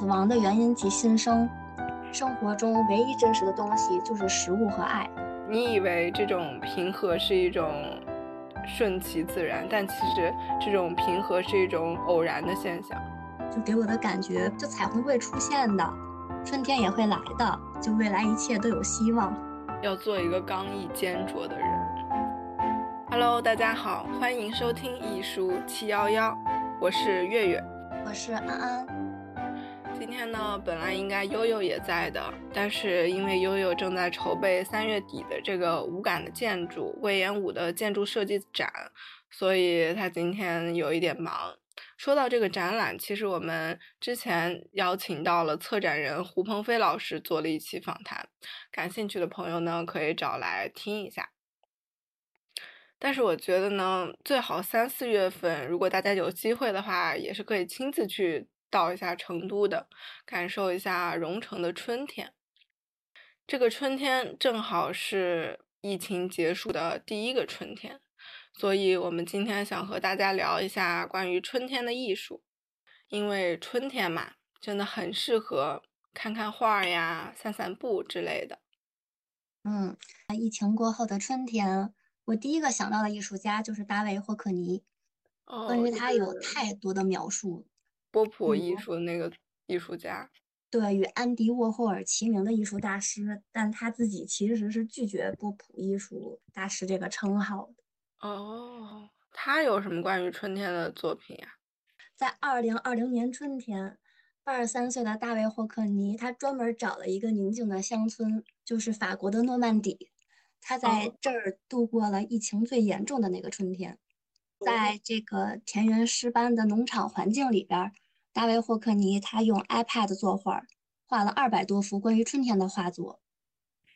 死亡的原因及新生。生活中唯一真实的东西就是食物和爱。你以为这种平和是一种顺其自然，但其实这种平和是一种偶然的现象。就给我的感觉，就彩虹会出现的，春天也会来的，就未来一切都有希望。要做一个刚毅坚卓的人。Hello，大家好，欢迎收听艺术七幺幺，我是月月，我是安安。今天呢，本来应该悠悠也在的，但是因为悠悠正在筹备三月底的这个无感的建筑魏延武的建筑设计展，所以他今天有一点忙。说到这个展览，其实我们之前邀请到了策展人胡鹏飞老师做了一期访谈，感兴趣的朋友呢可以找来听一下。但是我觉得呢，最好三四月份，如果大家有机会的话，也是可以亲自去到一下成都的，感受一下蓉城的春天。这个春天正好是疫情结束的第一个春天，所以我们今天想和大家聊一下关于春天的艺术，因为春天嘛，真的很适合看看画呀、散散步之类的。嗯，疫情过后的春天。我第一个想到的艺术家就是大卫霍克尼，关于他有太多的描述。波普艺术那个艺术家，对，与安迪沃霍尔齐名的艺术大师，但他自己其实是拒绝波普艺术大师这个称号的。哦，他有什么关于春天的作品呀？在二零二零年春天，八十三岁的大卫霍克尼，他专门找了一个宁静的乡村，就是法国的诺曼底。他在这儿度过了疫情最严重的那个春天，在这个田园诗般的农场环境里边，大卫霍克尼他用 iPad 作画，画了二百多幅关于春天的画作，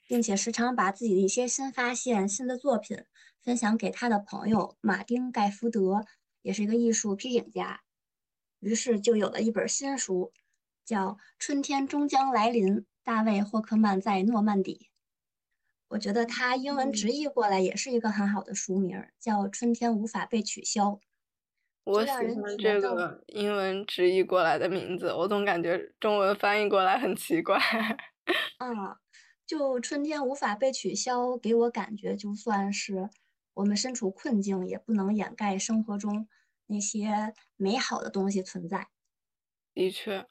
并且时常把自己的一些新发现、新的作品分享给他的朋友马丁盖福德，也是一个艺术批评家。于是就有了一本新书，叫《春天终将来临》，大卫霍克曼在诺曼底。我觉得它英文直译过来也是一个很好的书名，叫《春天无法被取消》。我喜欢这个英文直译过来的名字，我总感觉中文翻译过来很奇怪。嗯，就春天无法被取消，给我感觉就算是我们身处困境，也不能掩盖生活中那些美好的东西存在。的确。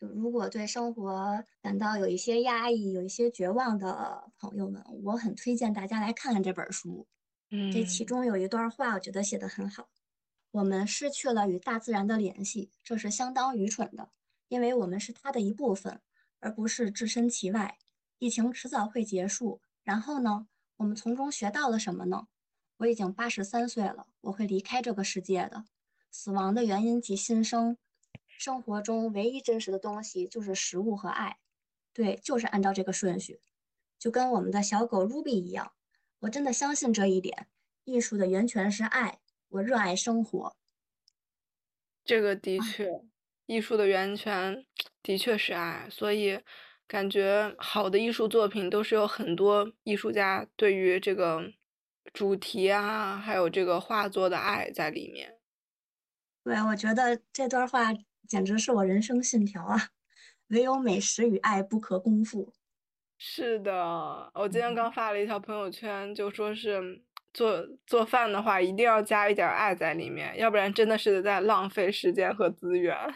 就如果对生活感到有一些压抑、有一些绝望的朋友们，我很推荐大家来看看这本书。嗯，这其中有一段话，我觉得写得很好。我们失去了与大自然的联系，这是相当愚蠢的，因为我们是它的一部分，而不是置身其外。疫情迟早会结束，然后呢？我们从中学到了什么呢？我已经八十三岁了，我会离开这个世界的。死亡的原因及新生。生活中唯一真实的东西就是食物和爱，对，就是按照这个顺序，就跟我们的小狗 Ruby 一样。我真的相信这一点。艺术的源泉是爱，我热爱生活。这个的确，艺术的源泉的确是爱，所以感觉好的艺术作品都是有很多艺术家对于这个主题啊，还有这个画作的爱在里面。对，我觉得这段话。简直是我人生信条啊！唯有美食与爱不可辜负。是的，我今天刚发了一条朋友圈，就说是做做饭的话，一定要加一点爱在里面，要不然真的是在浪费时间和资源。哦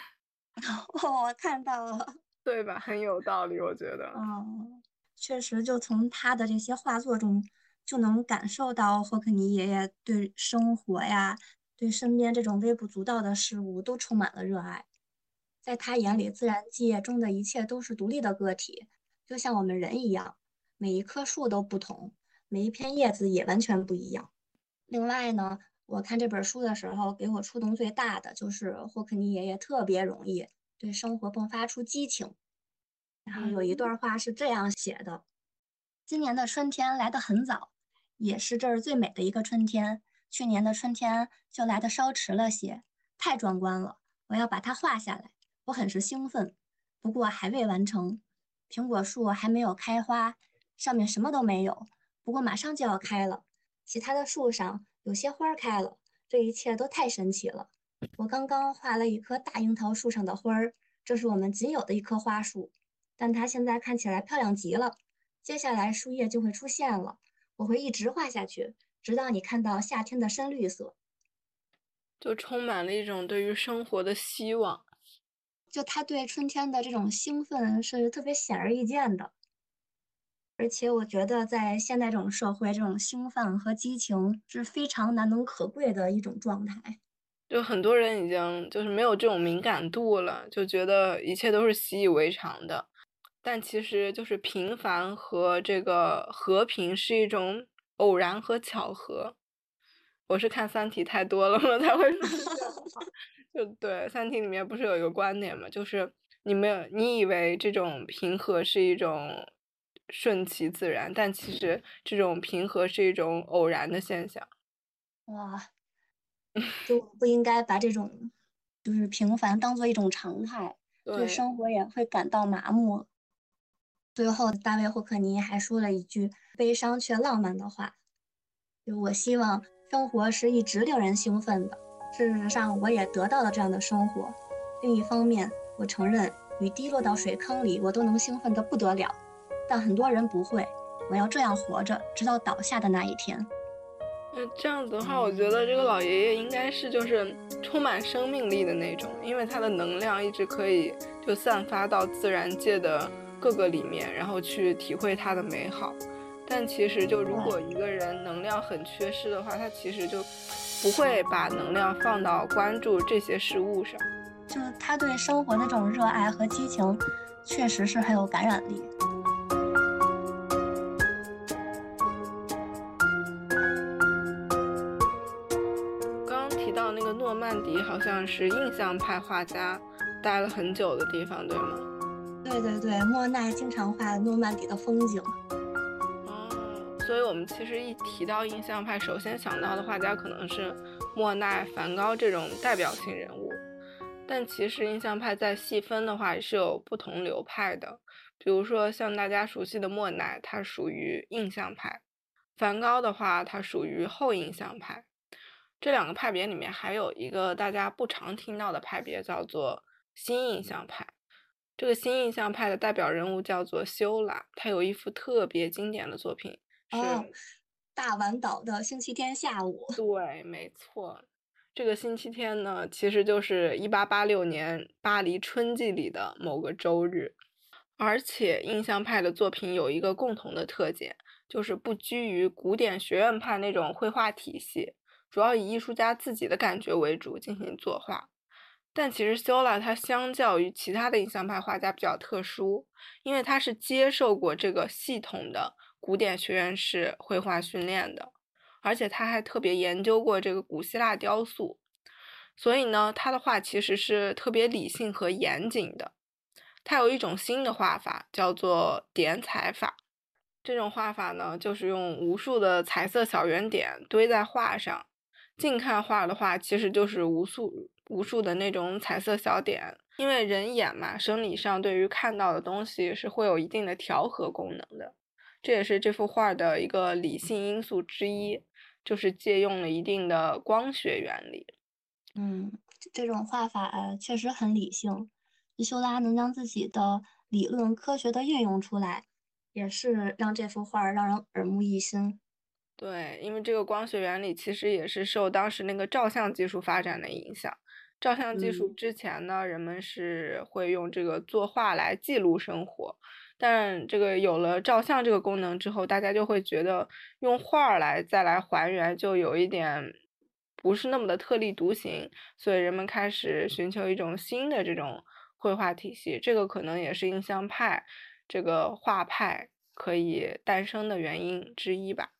我看到了，对吧？很有道理，我觉得。嗯，确实，就从他的这些画作中，就能感受到霍克尼爷爷对生活呀，对身边这种微不足道的事物都充满了热爱。在他眼里，自然界中的一切都是独立的个体，就像我们人一样，每一棵树都不同，每一片叶子也完全不一样。另外呢，我看这本书的时候，给我触动最大的就是霍克尼爷爷特别容易对生活迸发出激情。然后有一段话是这样写的：“今年的春天来得很早，也是这儿最美的一个春天。去年的春天就来得稍迟了些，太壮观了，我要把它画下来。”我很是兴奋，不过还未完成。苹果树还没有开花，上面什么都没有。不过马上就要开了。其他的树上有些花开了，这一切都太神奇了。我刚刚画了一棵大樱桃树上的花儿，这是我们仅有的一棵花树，但它现在看起来漂亮极了。接下来树叶就会出现了，我会一直画下去，直到你看到夏天的深绿色，就充满了一种对于生活的希望。就他对春天的这种兴奋是特别显而易见的，而且我觉得在现代这种社会，这种兴奋和激情是非常难能可贵的一种状态。就很多人已经就是没有这种敏感度了，就觉得一切都是习以为常的。但其实就是平凡和这个和平是一种偶然和巧合。我是看《三体》太多了我？才会说。就对，《三体》里面不是有一个观点嘛，就是你没有，你以为这种平和是一种顺其自然，但其实这种平和是一种偶然的现象。哇，就不应该把这种就是平凡当做一种常态，对生活也会感到麻木。最后，大卫霍克尼还说了一句悲伤却浪漫的话：“就我希望生活是一直令人兴奋的。”事实上，我也得到了这样的生活。另一方面，我承认雨滴落到水坑里，我都能兴奋得不得了。但很多人不会。我要这样活着，直到倒下的那一天。那这样子的话，我觉得这个老爷爷应该是就是充满生命力的那种，因为他的能量一直可以就散发到自然界的各个里面，然后去体会它的美好。但其实，就如果一个人能量很缺失的话，他其实就。不会把能量放到关注这些事物上，就他对生活的这种热爱和激情，确实是很有感染力。刚刚提到那个诺曼底，好像是印象派画家待了很久的地方，对吗？对对对，莫奈经常画诺曼底的风景。所以，我们其实一提到印象派，首先想到的画家可能是莫奈、梵高这种代表性人物。但其实印象派在细分的话，是有不同流派的。比如说，像大家熟悉的莫奈，他属于印象派；梵高的话，他属于后印象派。这两个派别里面，还有一个大家不常听到的派别，叫做新印象派。这个新印象派的代表人物叫做修拉，他有一幅特别经典的作品。哦，大丸岛的星期天下午。对，没错，这个星期天呢，其实就是一八八六年巴黎春季里的某个周日。而且，印象派的作品有一个共同的特点，就是不拘于古典学院派那种绘画体系，主要以艺术家自己的感觉为主进行作画。但其实，修拉他相较于其他的印象派画家比较特殊，因为他是接受过这个系统的。古典学院式绘画训练的，而且他还特别研究过这个古希腊雕塑，所以呢，他的画其实是特别理性和严谨的。他有一种新的画法，叫做点彩法。这种画法呢，就是用无数的彩色小圆点堆在画上。近看画的话，其实就是无数无数的那种彩色小点。因为人眼嘛，生理上对于看到的东西是会有一定的调和功能的。这也是这幅画的一个理性因素之一，就是借用了一定的光学原理。嗯，这种画法确实很理性。修拉能将自己的理论科学的运用出来，也是让这幅画让人耳目一新。对，因为这个光学原理其实也是受当时那个照相技术发展的影响。照相技术之前呢，人们是会用这个作画来记录生活。但这个有了照相这个功能之后，大家就会觉得用画儿来再来还原，就有一点不是那么的特立独行，所以人们开始寻求一种新的这种绘画体系。这个可能也是印象派这个画派可以诞生的原因之一吧。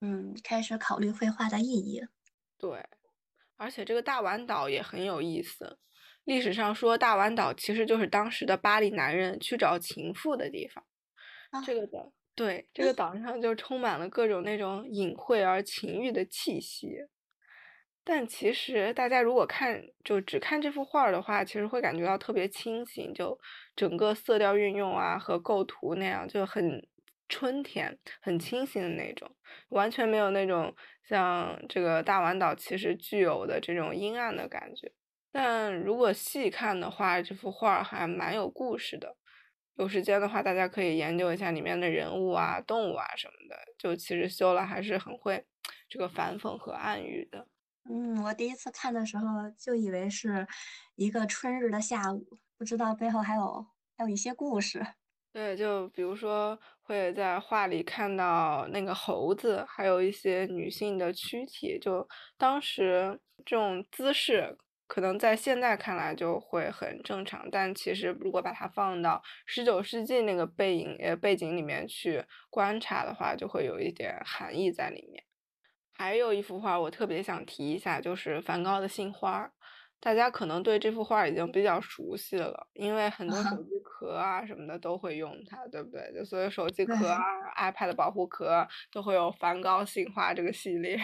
嗯，开始考虑绘画的意义。对，而且这个大丸岛也很有意思。历史上说，大丸岛其实就是当时的巴黎男人去找情妇的地方。这个岛，对，这个岛上就充满了各种那种隐晦而情欲的气息。但其实大家如果看，就只看这幅画的话，其实会感觉到特别清新，就整个色调运用啊和构图那样就很春天、很清新的那种，完全没有那种像这个大丸岛其实具有的这种阴暗的感觉。但如果细看的话，这幅画还蛮有故事的。有时间的话，大家可以研究一下里面的人物啊、动物啊什么的。就其实修了还是很会这个反讽和暗喻的。嗯，我第一次看的时候就以为是一个春日的下午，不知道背后还有还有一些故事。对，就比如说会在画里看到那个猴子，还有一些女性的躯体，就当时这种姿势。可能在现在看来就会很正常，但其实如果把它放到十九世纪那个背影呃背景里面去观察的话，就会有一点含义在里面。还有一幅画我特别想提一下，就是梵高的杏花。大家可能对这幅画已经比较熟悉了，因为很多手机壳啊什么的都会用它，对不对？就所有手机壳啊、iPad 保护壳都会有梵高杏花这个系列。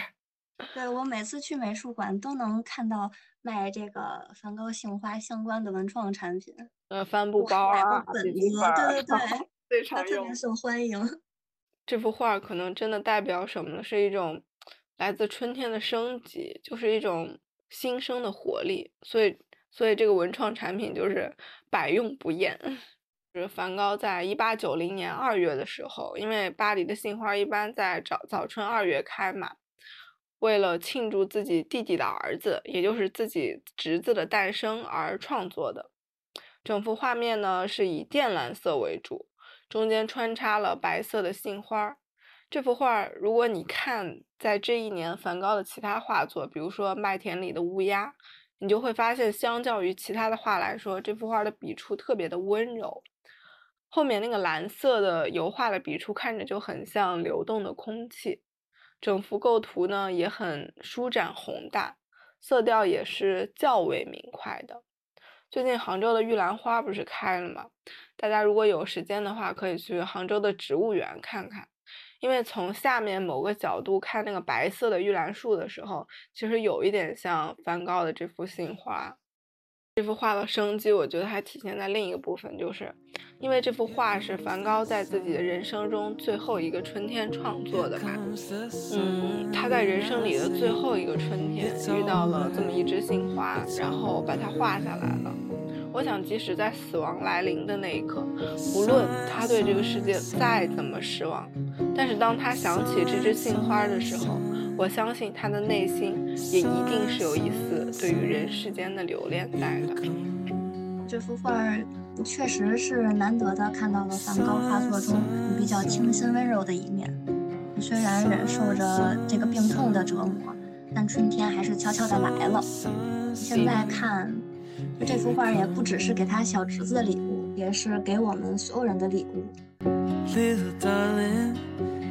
对我每次去美术馆都能看到卖这个梵高杏花相关的文创产品，呃，帆布包啊，本子，对对对，非常特别受欢迎。这幅画可能真的代表什么呢？是一种来自春天的生机，就是一种新生的活力。所以，所以这个文创产品就是百用不厌。就是梵高在一八九零年二月的时候，因为巴黎的杏花一般在早早春二月开嘛。为了庆祝自己弟弟的儿子，也就是自己侄子的诞生而创作的。整幅画面呢是以靛蓝色为主，中间穿插了白色的杏花。这幅画，如果你看在这一年梵高的其他画作，比如说《麦田里的乌鸦》，你就会发现，相较于其他的画来说，这幅画的笔触特别的温柔。后面那个蓝色的油画的笔触看着就很像流动的空气。整幅构图呢也很舒展宏大，色调也是较为明快的。最近杭州的玉兰花不是开了吗？大家如果有时间的话，可以去杭州的植物园看看。因为从下面某个角度看那个白色的玉兰树的时候，其实有一点像梵高的这幅杏花。这幅画的生机，我觉得还体现在另一个部分，就是因为这幅画是梵高在自己的人生中最后一个春天创作的嘛。嗯，他在人生里的最后一个春天遇到了这么一枝杏花，然后把它画下来了。我想，即使在死亡来临的那一刻，无论他对这个世界再怎么失望，但是当他想起这枝杏花的时候，我相信他的内心也一定是有一丝对于人世间的留恋在的。这幅画确实是难得的看到了梵高画作中比较清新温柔的一面。虽然忍受着这个病痛的折磨，但春天还是悄悄的来了。现在看。这幅画也不只是给他小侄子的礼物，也是给我们所有人的礼物。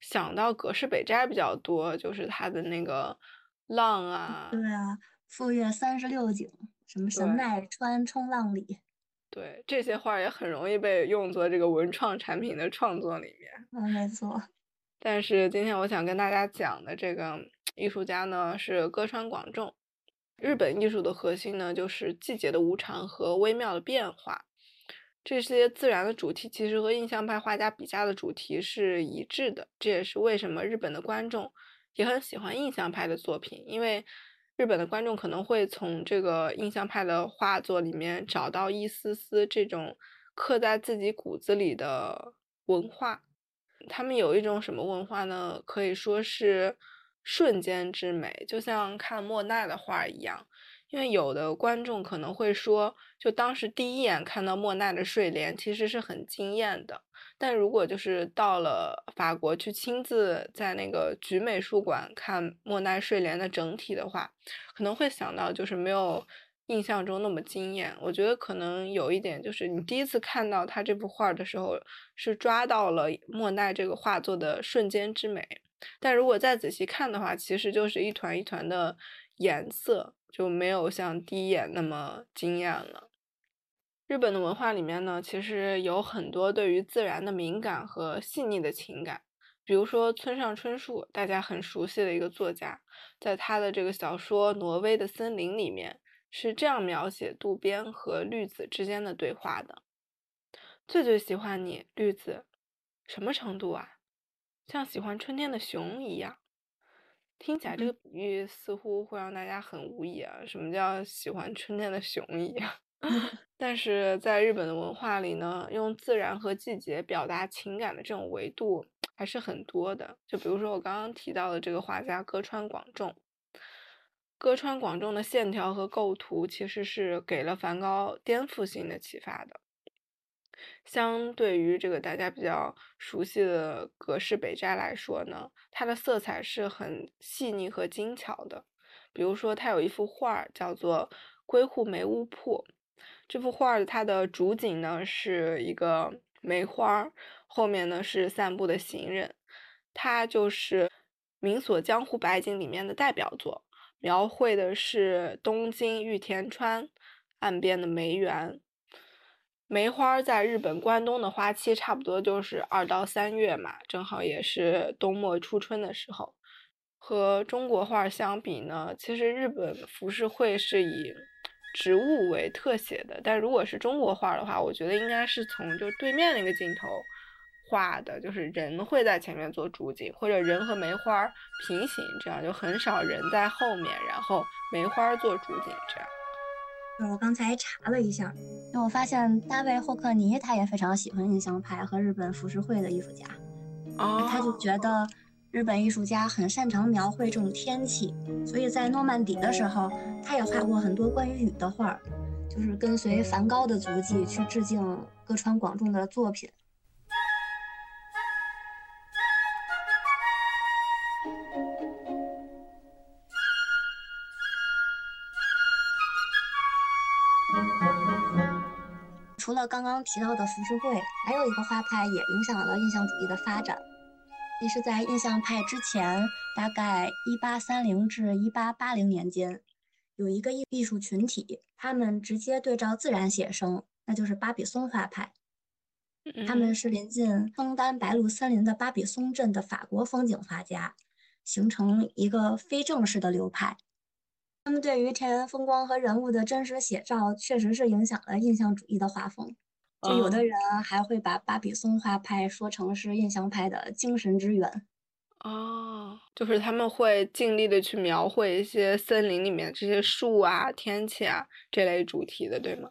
想到葛饰北斋比较多，就是他的那个浪啊，对啊，富岳三十六景，什么神奈川冲浪里，对这些画也很容易被用作这个文创产品的创作里面。嗯，没错。但是今天我想跟大家讲的这个艺术家呢，是歌川广重。日本艺术的核心呢，就是季节的无常和微妙的变化。这些自然的主题其实和印象派画家笔下的主题是一致的。这也是为什么日本的观众也很喜欢印象派的作品，因为日本的观众可能会从这个印象派的画作里面找到一丝丝这种刻在自己骨子里的文化。他们有一种什么文化呢？可以说是。瞬间之美，就像看莫奈的画一样。因为有的观众可能会说，就当时第一眼看到莫奈的睡莲，其实是很惊艳的。但如果就是到了法国去亲自在那个菊美术馆看莫奈睡莲的整体的话，可能会想到就是没有印象中那么惊艳。我觉得可能有一点就是你第一次看到他这幅画的时候，是抓到了莫奈这个画作的瞬间之美。但如果再仔细看的话，其实就是一团一团的颜色，就没有像第一眼那么惊艳了。日本的文化里面呢，其实有很多对于自然的敏感和细腻的情感。比如说村上春树，大家很熟悉的一个作家，在他的这个小说《挪威的森林》里面，是这样描写渡边和绿子之间的对话的：“最最喜欢你，绿子，什么程度啊？像喜欢春天的熊一样。”听起来这个比喻似乎会让大家很无语啊！什么叫喜欢春天的熊一样？但是在日本的文化里呢，用自然和季节表达情感的这种维度还是很多的。就比如说我刚刚提到的这个画家歌川广重，歌川广重的线条和构图其实是给了梵高颠覆性的启发的。相对于这个大家比较熟悉的葛饰北斋来说呢，它的色彩是很细腻和精巧的。比如说，他有一幅画叫做《归户梅屋铺》。这幅画的它的主景呢是一个梅花，后面呢是散步的行人，它就是名所江户百景里面的代表作，描绘的是东京玉田川岸边的梅园。梅花在日本关东的花期差不多就是二到三月嘛，正好也是冬末初春的时候。和中国画相比呢，其实日本浮世绘是以。植物为特写的，但如果是中国画的话，我觉得应该是从就对面那个镜头画的，就是人会在前面做主景，或者人和梅花平行，这样就很少人在后面，然后梅花做主景这样。我刚才查了一下，因为我发现大卫霍克尼他也非常喜欢印象派和日本浮世绘的艺术家，哦，他就觉得。日本艺术家很擅长描绘这种天气，所以在诺曼底的时候，他也画过很多关于雨的画，就是跟随梵高的足迹去致敬歌川广重的作品。了刚刚提到的浮世绘，还有一个画派也影响了印象主义的发展。其实，在印象派之前，大概一八三零至一八八零年间，有一个艺艺术群体，他们直接对照自然写生，那就是巴比松画派。他们是临近枫丹白露森林的巴比松镇的法国风景画家，形成一个非正式的流派。他们对于田园风光和人物的真实写照，确实是影响了印象主义的画风。就有的人还会把巴比松画派说成是印象派的精神之源。哦，就是他们会尽力的去描绘一些森林里面这些树啊、天气啊这类主题的，对吗？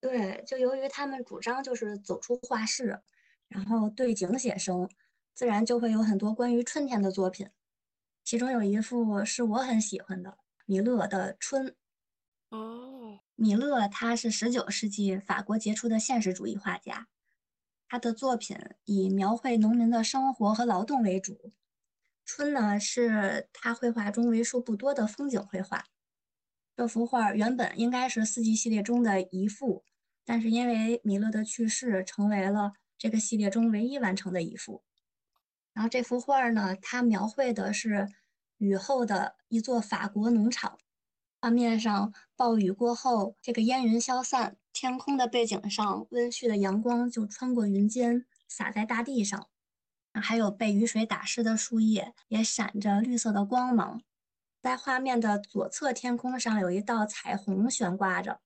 对，就由于他们主张就是走出画室，然后对景写生，自然就会有很多关于春天的作品。其中有一幅是我很喜欢的米勒的《春》。哦。米勒他是十九世纪法国杰出的现实主义画家，他的作品以描绘农民的生活和劳动为主。春呢是他绘画中为数不多的风景绘画。这幅画原本应该是四季系列中的一幅，但是因为米勒的去世，成为了这个系列中唯一完成的一幅。然后这幅画呢，它描绘的是雨后的一座法国农场。画面上，暴雨过后，这个烟云消散，天空的背景上，温煦的阳光就穿过云间，洒在大地上。还有被雨水打湿的树叶，也闪着绿色的光芒。在画面的左侧天空上，有一道彩虹悬挂着。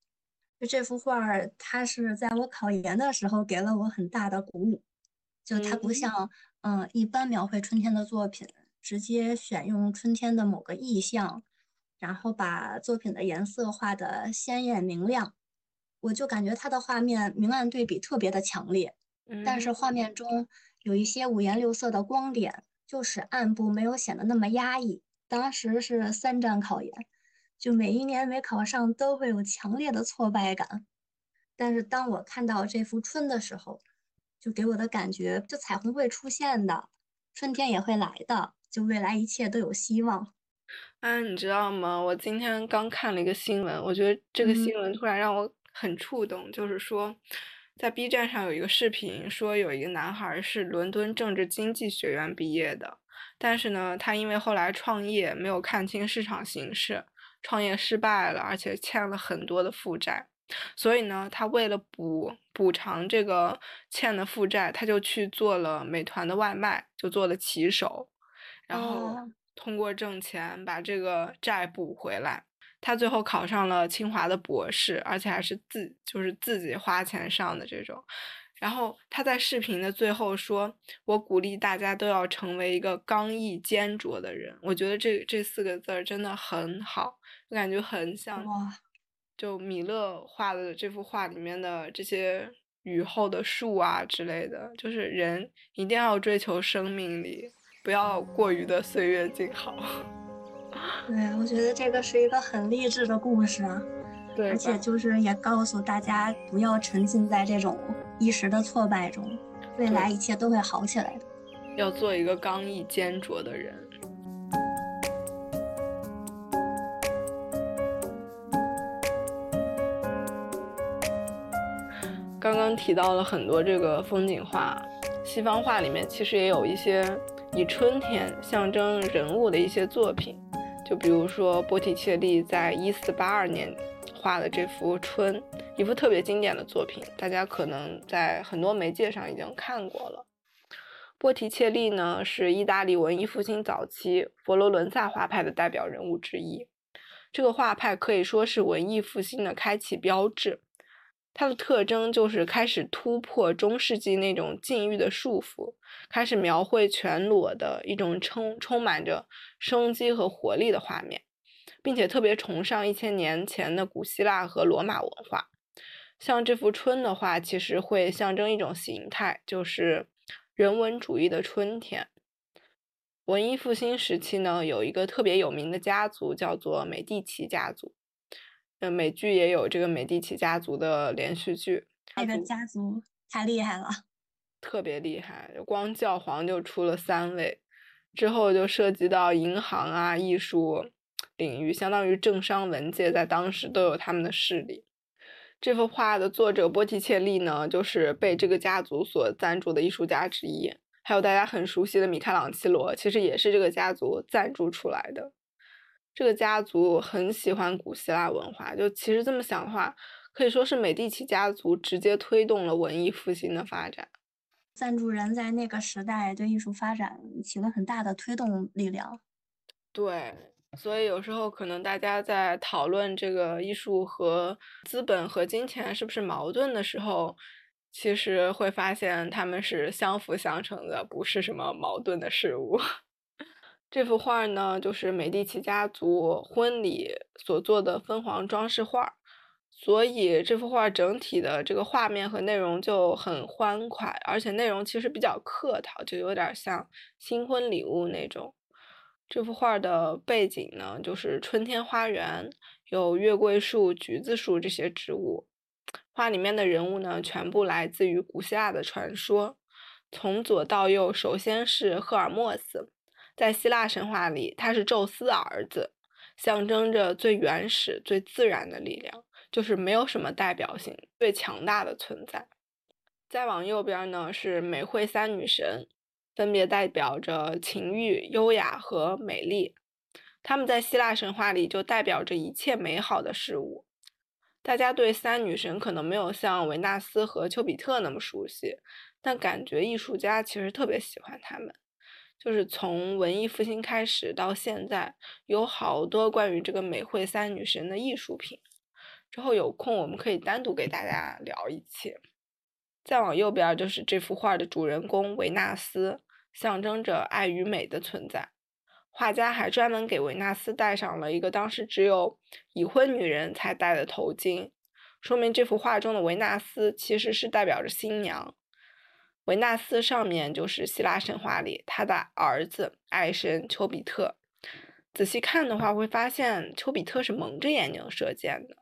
就这幅画儿，它是在我考研的时候给了我很大的鼓舞。就它不像，嗯，一般描绘春天的作品，直接选用春天的某个意象。然后把作品的颜色画得鲜艳明亮，我就感觉它的画面明暗对比特别的强烈。但是画面中有一些五颜六色的光点，就使暗部没有显得那么压抑。当时是三战考研，就每一年没考上都会有强烈的挫败感。但是当我看到这幅春的时候，就给我的感觉，就彩虹会出现的，春天也会来的，就未来一切都有希望。啊，你知道吗？我今天刚看了一个新闻，我觉得这个新闻突然让我很触动。就是说，在 B 站上有一个视频，说有一个男孩是伦敦政治经济学院毕业的，但是呢，他因为后来创业没有看清市场形势，创业失败了，而且欠了很多的负债。所以呢，他为了补补偿这个欠的负债，他就去做了美团的外卖，就做了骑手，然后通过挣钱把这个债补回来。他最后考上了清华的博士，而且还是自就是自己花钱上的这种。然后他在视频的最后说：“我鼓励大家都要成为一个刚毅坚卓的人。”我觉得这这四个字儿真的很好，我感觉很像。就米勒画的这幅画里面的这些雨后的树啊之类的，就是人一定要追求生命力，不要过于的岁月静好。对，我觉得这个是一个很励志的故事，对，而且就是也告诉大家不要沉浸在这种一时的挫败中，未来一切都会好起来的。要做一个刚毅坚卓的人。刚刚提到了很多这个风景画，西方画里面其实也有一些以春天象征人物的一些作品，就比如说波提切利在一四八二年画的这幅《春》，一幅特别经典的作品，大家可能在很多媒介上已经看过了。波提切利呢是意大利文艺复兴早期佛罗伦萨画派的代表人物之一，这个画派可以说是文艺复兴的开启标志。它的特征就是开始突破中世纪那种禁欲的束缚，开始描绘全裸的一种充充满着生机和活力的画面，并且特别崇尚一千年前的古希腊和罗马文化。像这幅春的话，其实会象征一种形态，就是人文主义的春天。文艺复兴时期呢，有一个特别有名的家族，叫做美第奇家族。呃，美剧也有这个美第奇家族的连续剧，那个家族太厉害了，特别厉害，光教皇就出了三位，之后就涉及到银行啊、艺术领域，相当于政商文界在当时都有他们的势力。这幅画的作者波提切利呢，就是被这个家族所赞助的艺术家之一，还有大家很熟悉的米开朗基罗，其实也是这个家族赞助出来的。这个家族很喜欢古希腊文化，就其实这么想的话，可以说是美第奇家族直接推动了文艺复兴的发展。赞助人在那个时代对艺术发展起了很大的推动力量。对，所以有时候可能大家在讨论这个艺术和资本和金钱是不是矛盾的时候，其实会发现他们是相辅相成的，不是什么矛盾的事物。这幅画呢，就是美第奇家族婚礼所做的分黄装饰画，所以这幅画整体的这个画面和内容就很欢快，而且内容其实比较客套，就有点像新婚礼物那种。这幅画的背景呢，就是春天花园，有月桂树、橘子树这些植物。画里面的人物呢，全部来自于古希腊的传说，从左到右，首先是赫尔墨斯。在希腊神话里，他是宙斯的儿子，象征着最原始、最自然的力量，就是没有什么代表性、最强大的存在。再往右边呢，是美惠三女神，分别代表着情欲、优雅和美丽。她们在希腊神话里就代表着一切美好的事物。大家对三女神可能没有像维纳斯和丘比特那么熟悉，但感觉艺术家其实特别喜欢她们。就是从文艺复兴开始到现在，有好多关于这个美惠三女神的艺术品。之后有空我们可以单独给大家聊一期。再往右边就是这幅画的主人公维纳斯，象征着爱与美的存在。画家还专门给维纳斯戴上了一个当时只有已婚女人才戴的头巾，说明这幅画中的维纳斯其实是代表着新娘。维纳斯上面就是希腊神话里他的儿子爱神丘比特。仔细看的话，会发现丘比特是蒙着眼睛射箭的。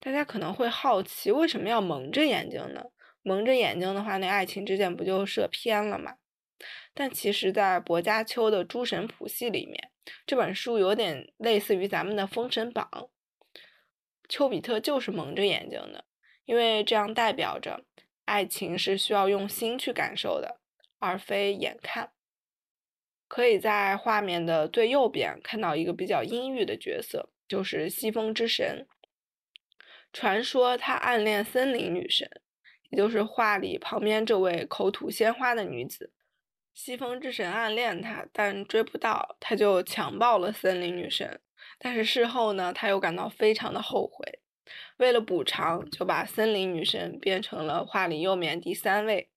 大家可能会好奇，为什么要蒙着眼睛呢？蒙着眼睛的话，那爱情之箭不就射偏了吗？但其实，在薄伽丘的《诸神谱系》里面，这本书有点类似于咱们的《封神榜》。丘比特就是蒙着眼睛的，因为这样代表着。爱情是需要用心去感受的，而非眼看。可以在画面的最右边看到一个比较阴郁的角色，就是西风之神。传说他暗恋森林女神，也就是画里旁边这位口吐鲜花的女子。西风之神暗恋他，但追不到，他就强暴了森林女神。但是事后呢，他又感到非常的后悔。为了补偿，就把森林女神变成了画里右面第三位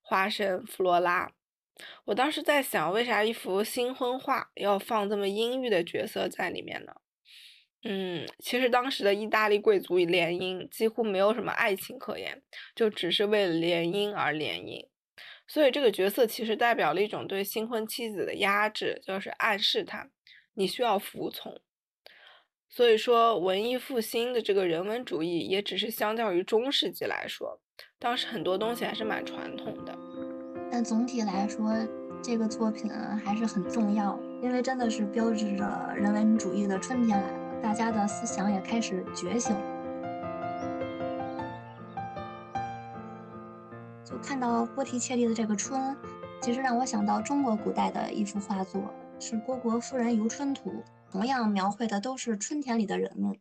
花神弗罗拉。我当时在想，为啥一幅新婚画要放这么阴郁的角色在里面呢？嗯，其实当时的意大利贵族联姻几乎没有什么爱情可言，就只是为了联姻而联姻。所以这个角色其实代表了一种对新婚妻子的压制，就是暗示他你需要服从。所以说，文艺复兴的这个人文主义也只是相较于中世纪来说，当时很多东西还是蛮传统的。但总体来说，这个作品还是很重要，因为真的是标志着人文主义的春天来了。大家的思想也开始觉醒，就看到波提切利的这个春，其实让我想到中国古代的一幅画作，是《虢国夫人游春图》，同样描绘的都是春天里的人们，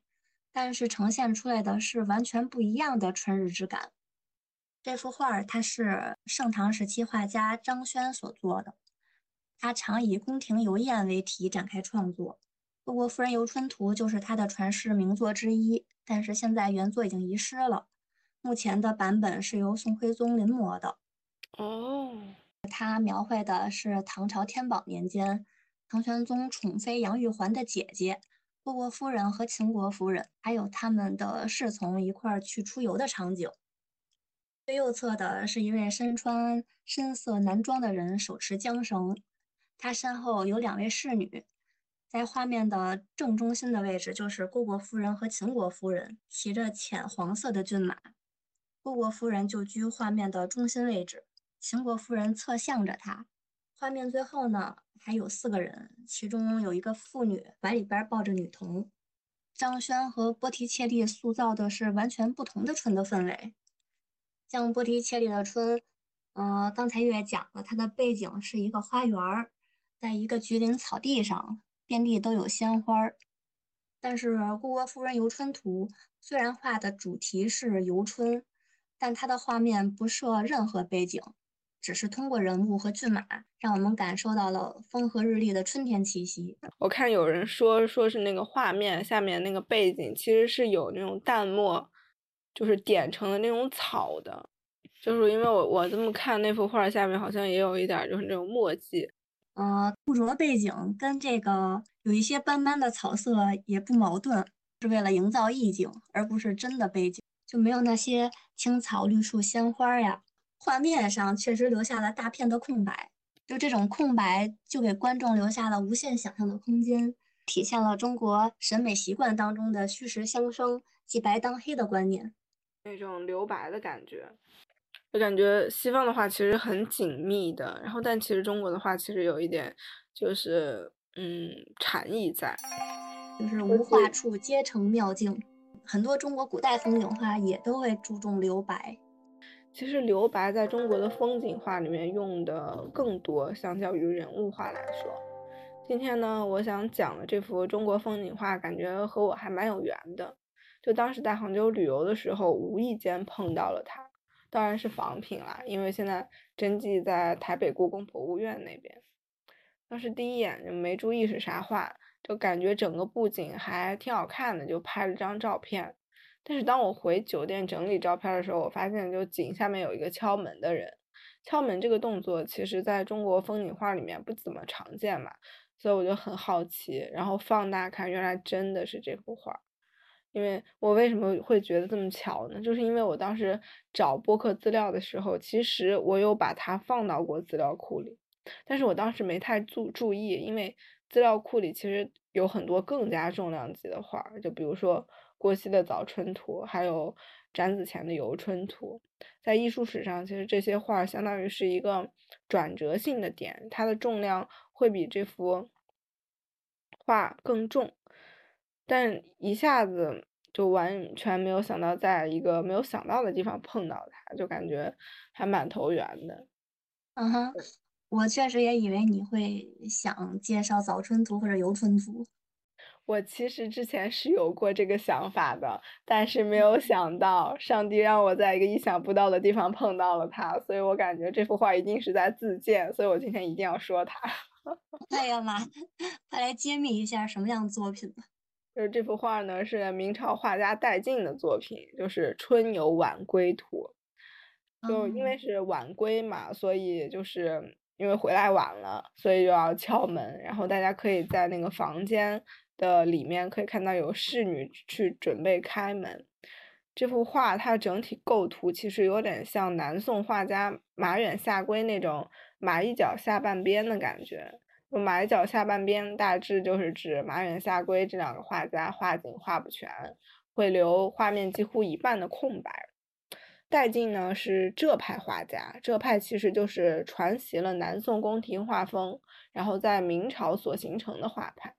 但是呈现出来的是完全不一样的春日之感。这幅画它是盛唐时期画家张轩所做的，他常以宫廷游宴为题展开创作。《虢国夫人游春图》就是他的传世名作之一，但是现在原作已经遗失了。目前的版本是由宋徽宗临摹的。哦，他描绘的是唐朝天宝年间，唐玄宗宠妃杨玉环的姐姐虢国夫人和秦国夫人，还有他们的侍从一块儿去出游的场景。最右侧的是一位身穿深色男装的人，手持缰绳，他身后有两位侍女。在画面的正中心的位置，就是虢国夫人和秦国夫人骑着浅黄色的骏马，虢国夫人就居画面的中心位置，秦国夫人侧向着她。画面最后呢，还有四个人，其中有一个妇女怀里边抱着女童。张轩和波提切利塑造的是完全不同的春的氛围。像波提切利的春，呃，刚才月讲了，它的背景是一个花园，在一个菊林草地上。遍地都有鲜花儿，但是《虢国夫人游春图》虽然画的主题是游春，但它的画面不设任何背景，只是通过人物和骏马，让我们感受到了风和日丽的春天气息。我看有人说，说是那个画面下面那个背景其实是有那种淡墨，就是点成的那种草的，就是因为我我这么看那幅画下面好像也有一点就是那种墨迹。呃，不着背景跟这个有一些斑斑的草色也不矛盾，是为了营造意境，而不是真的背景，就没有那些青草绿树鲜花呀。画面上确实留下了大片的空白，就这种空白就给观众留下了无限想象的空间，体现了中国审美习惯当中的虚实相生、即白当黑的观念，那种留白的感觉。我感觉西方的话其实很紧密的，然后但其实中国的话其实有一点就是嗯禅意在，就是无画处皆成妙境。很多中国古代风景画也都会注重留白。其实留白在中国的风景画里面用的更多，相较于人物画来说。今天呢，我想讲的这幅中国风景画，感觉和我还蛮有缘的。就当时在杭州旅游的时候，无意间碰到了它。当然是仿品啦，因为现在真迹在台北故宫博物院那边。当时第一眼就没注意是啥画，就感觉整个布景还挺好看的，就拍了张照片。但是当我回酒店整理照片的时候，我发现就井下面有一个敲门的人。敲门这个动作，其实在中国风景画里面不怎么常见嘛，所以我就很好奇，然后放大看，原来真的是这幅画。因为我为什么会觉得这么巧呢？就是因为我当时找播客资料的时候，其实我有把它放到过资料库里，但是我当时没太注注意，因为资料库里其实有很多更加重量级的画，就比如说郭熙的《早春图》，还有展子虔的《游春图》。在艺术史上，其实这些画相当于是一个转折性的点，它的重量会比这幅画更重。但一下子就完全没有想到，在一个没有想到的地方碰到它，就感觉还蛮投缘的。嗯哼，我确实也以为你会想介绍《早春图》或者《游春图》。我其实之前是有过这个想法的，但是没有想到上帝让我在一个意想不到的地方碰到了他，所以我感觉这幅画一定是在自荐，所以我今天一定要说他。哎呀妈，快来揭秘一下什么样的作品吧。就是这幅画呢，是明朝画家戴进的作品，就是《春游晚归图》。就因为是晚归嘛，所以就是因为回来晚了，所以就要敲门。然后大家可以在那个房间的里面可以看到有侍女去准备开门。这幅画它整体构图其实有点像南宋画家马远下归那种马一角下半边的感觉。马一角下半边大致就是指马远下归这两个画家画景画不全，会留画面几乎一半的空白。戴进呢是浙派画家，浙派其实就是传袭了南宋宫廷画风，然后在明朝所形成的画派。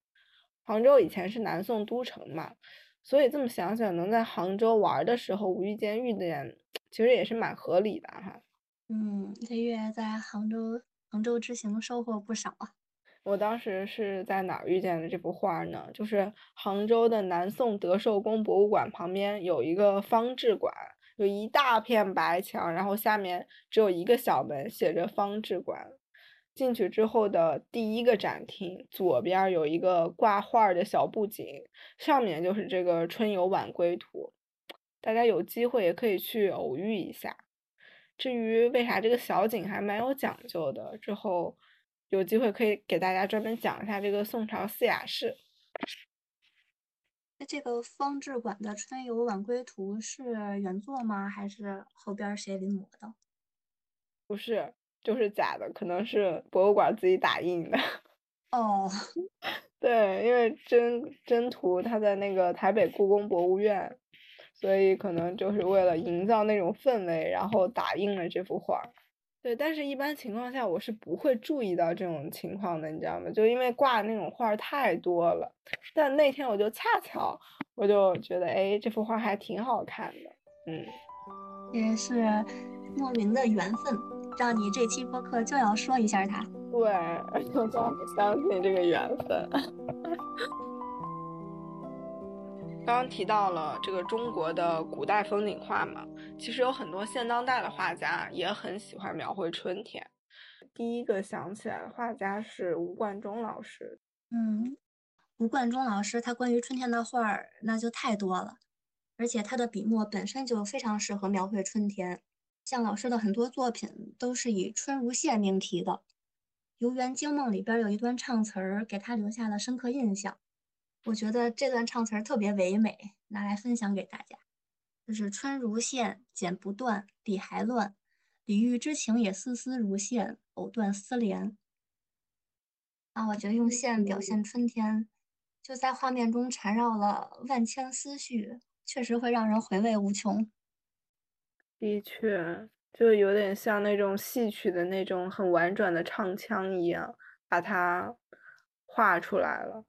杭州以前是南宋都城嘛，所以这么想想，能在杭州玩的时候无意间遇见，其实也是蛮合理的哈。嗯，这月在杭州杭州之行收获不少啊。我当时是在哪儿遇见的这幅画呢？就是杭州的南宋德寿宫博物馆旁边有一个方志馆。有一大片白墙，然后下面只有一个小门，写着“方志馆”。进去之后的第一个展厅，左边有一个挂画的小布景，上面就是这个《春游晚归图》。大家有机会也可以去偶遇一下。至于为啥这个小景还蛮有讲究的，之后有机会可以给大家专门讲一下这个宋朝四雅士。这个方志馆的《春游晚归图》是原作吗？还是后边谁临摹的？不是，就是假的，可能是博物馆自己打印的。哦，对，因为真真图它在那个台北故宫博物院，所以可能就是为了营造那种氛围，然后打印了这幅画。对，但是一般情况下我是不会注意到这种情况的，你知道吗？就因为挂的那种画太多了。但那天我就恰巧，我就觉得，哎，这幅画还挺好看的，嗯，也是莫名的缘分，让你这期播客就要说一下他。对，我相信这个缘分。刚刚提到了这个中国的古代风景画嘛，其实有很多现当代的画家也很喜欢描绘春天。第一个想起来的画家是吴冠中老师。嗯，吴冠中老师他关于春天的画儿那就太多了，而且他的笔墨本身就非常适合描绘春天。像老师的很多作品都是以“春如线”命题的，《游园惊梦》里边有一段唱词儿给他留下了深刻印象。我觉得这段唱词儿特别唯美，拿来分享给大家。就是春如线，剪不断，理还乱，李煜之情也丝丝如线，藕断丝连。啊，我觉得用线表现春天，就在画面中缠绕了万千思绪，确实会让人回味无穷。的确，就有点像那种戏曲的那种很婉转的唱腔一样，把它画出来了。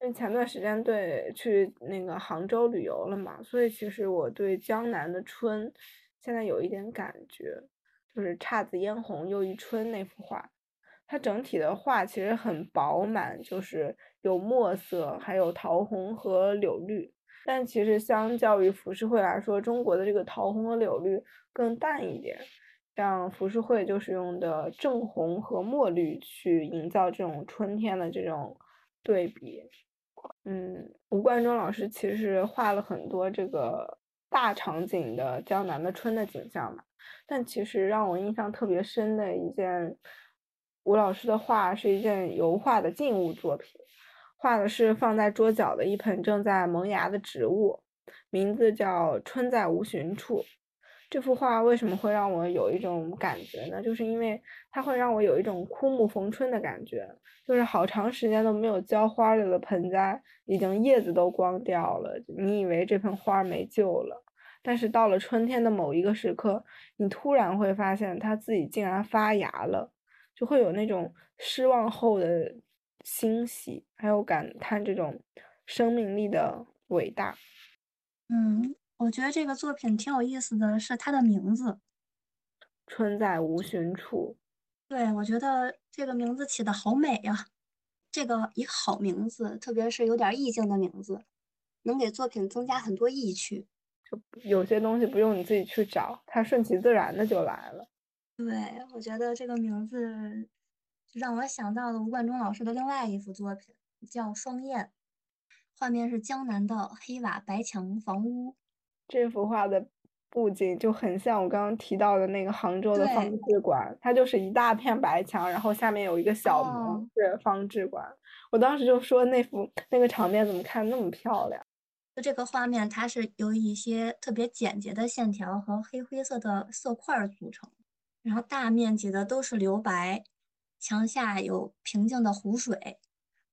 因为前段时间对去那个杭州旅游了嘛，所以其实我对江南的春现在有一点感觉，就是姹紫嫣红又一春那幅画，它整体的画其实很饱满，就是有墨色，还有桃红和柳绿，但其实相较于浮世绘来说，中国的这个桃红和柳绿更淡一点，像浮世绘就是用的正红和墨绿去营造这种春天的这种对比。嗯，吴冠中老师其实画了很多这个大场景的江南的春的景象嘛，但其实让我印象特别深的一件吴老师的画是一件油画的静物作品，画的是放在桌角的一盆正在萌芽的植物，名字叫《春在无寻处》。这幅画为什么会让我有一种感觉呢？就是因为它会让我有一种枯木逢春的感觉，就是好长时间都没有浇花了的盆栽，已经叶子都光掉了，你以为这盆花没救了，但是到了春天的某一个时刻，你突然会发现它自己竟然发芽了，就会有那种失望后的欣喜，还有感叹这种生命力的伟大。嗯。我觉得这个作品挺有意思的是它的名字“春在无寻处”。对，我觉得这个名字起的好美呀，这个一个好名字，特别是有点意境的名字，能给作品增加很多意趣。就有些东西不用你自己去找，它顺其自然的就来了。对，我觉得这个名字让我想到了吴冠中老师的另外一幅作品，叫《双燕》，画面是江南的黑瓦白墙房屋。这幅画的。布景就很像我刚刚提到的那个杭州的方志馆，它就是一大片白墙，然后下面有一个小门是方志馆。我当时就说那幅那个场面怎么看那么漂亮？就这个画面，它是由一些特别简洁的线条和黑灰色的色块组成，然后大面积的都是留白，墙下有平静的湖水，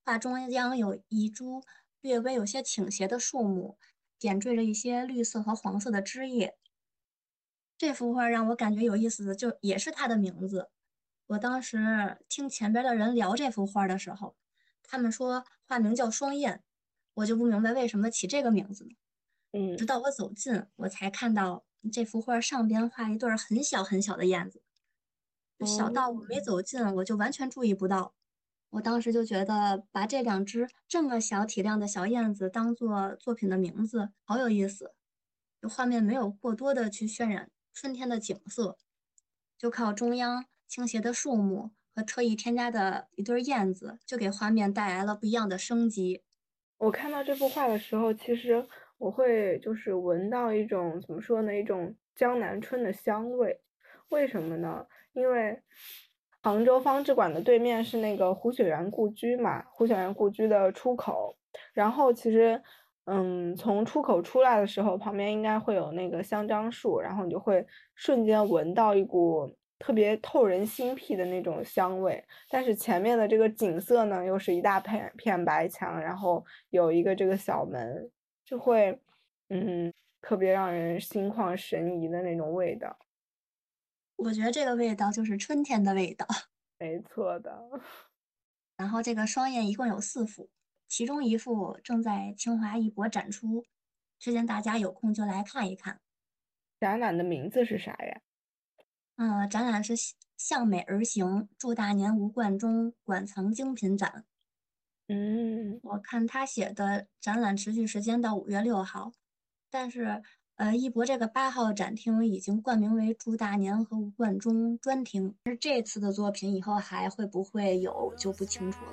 画中央有一株略微有些倾斜的树木，点缀着一些绿色和黄色的枝叶。这幅画让我感觉有意思的，就也是它的名字。我当时听前边的人聊这幅画的时候，他们说画名叫双燕，我就不明白为什么起这个名字呢？嗯，直到我走近，我才看到这幅画上边画一对很小很小的燕子，小到我没走近，我就完全注意不到。我当时就觉得把这两只这么小体量的小燕子当做作品的名字，好有意思。画面没有过多的去渲染。春天的景色，就靠中央倾斜的树木和特意添加的一对燕子，就给画面带来了不一样的生机。我看到这幅画的时候，其实我会就是闻到一种怎么说呢，一种江南春的香味。为什么呢？因为杭州方志馆的对面是那个胡雪岩故居嘛，胡雪岩故居的出口。然后其实。嗯，从出口出来的时候，旁边应该会有那个香樟树，然后你就会瞬间闻到一股特别透人心脾的那种香味。但是前面的这个景色呢，又是一大片片白墙，然后有一个这个小门，就会嗯，特别让人心旷神怡的那种味道。我觉得这个味道就是春天的味道。没错的。然后这个双燕一共有四幅。其中一幅正在清华艺博展出，推荐大家有空就来看一看。展览的名字是啥呀？嗯，展览是“向美而行”，祝大年吴冠中馆藏精品展。嗯，我看他写的展览持续时间到五月六号，但是呃，艺博这个八号展厅已经冠名为“祝大年和吴冠中专厅”，而这次的作品以后还会不会有就不清楚了。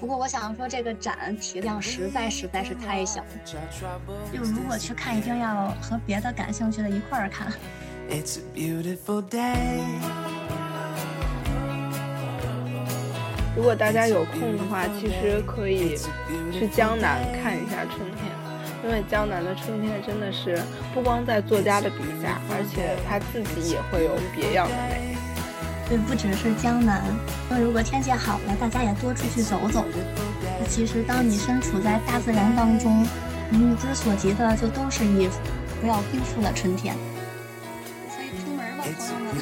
不过我想说，这个展体量实在实在是太小，就如果去看，一定要和别的感兴趣的一块儿看。如果大家有空的话，其实可以去江南看一下春天，因为江南的春天真的是不光在作家的笔下，而且他自己也会有别样的美。对，不只是江南。那如果天气好了，大家也多出去走走。其实，当你身处在大自然当中，你目之所及的就都是衣服，不要辜负了春天。所以出门吧，朋友们。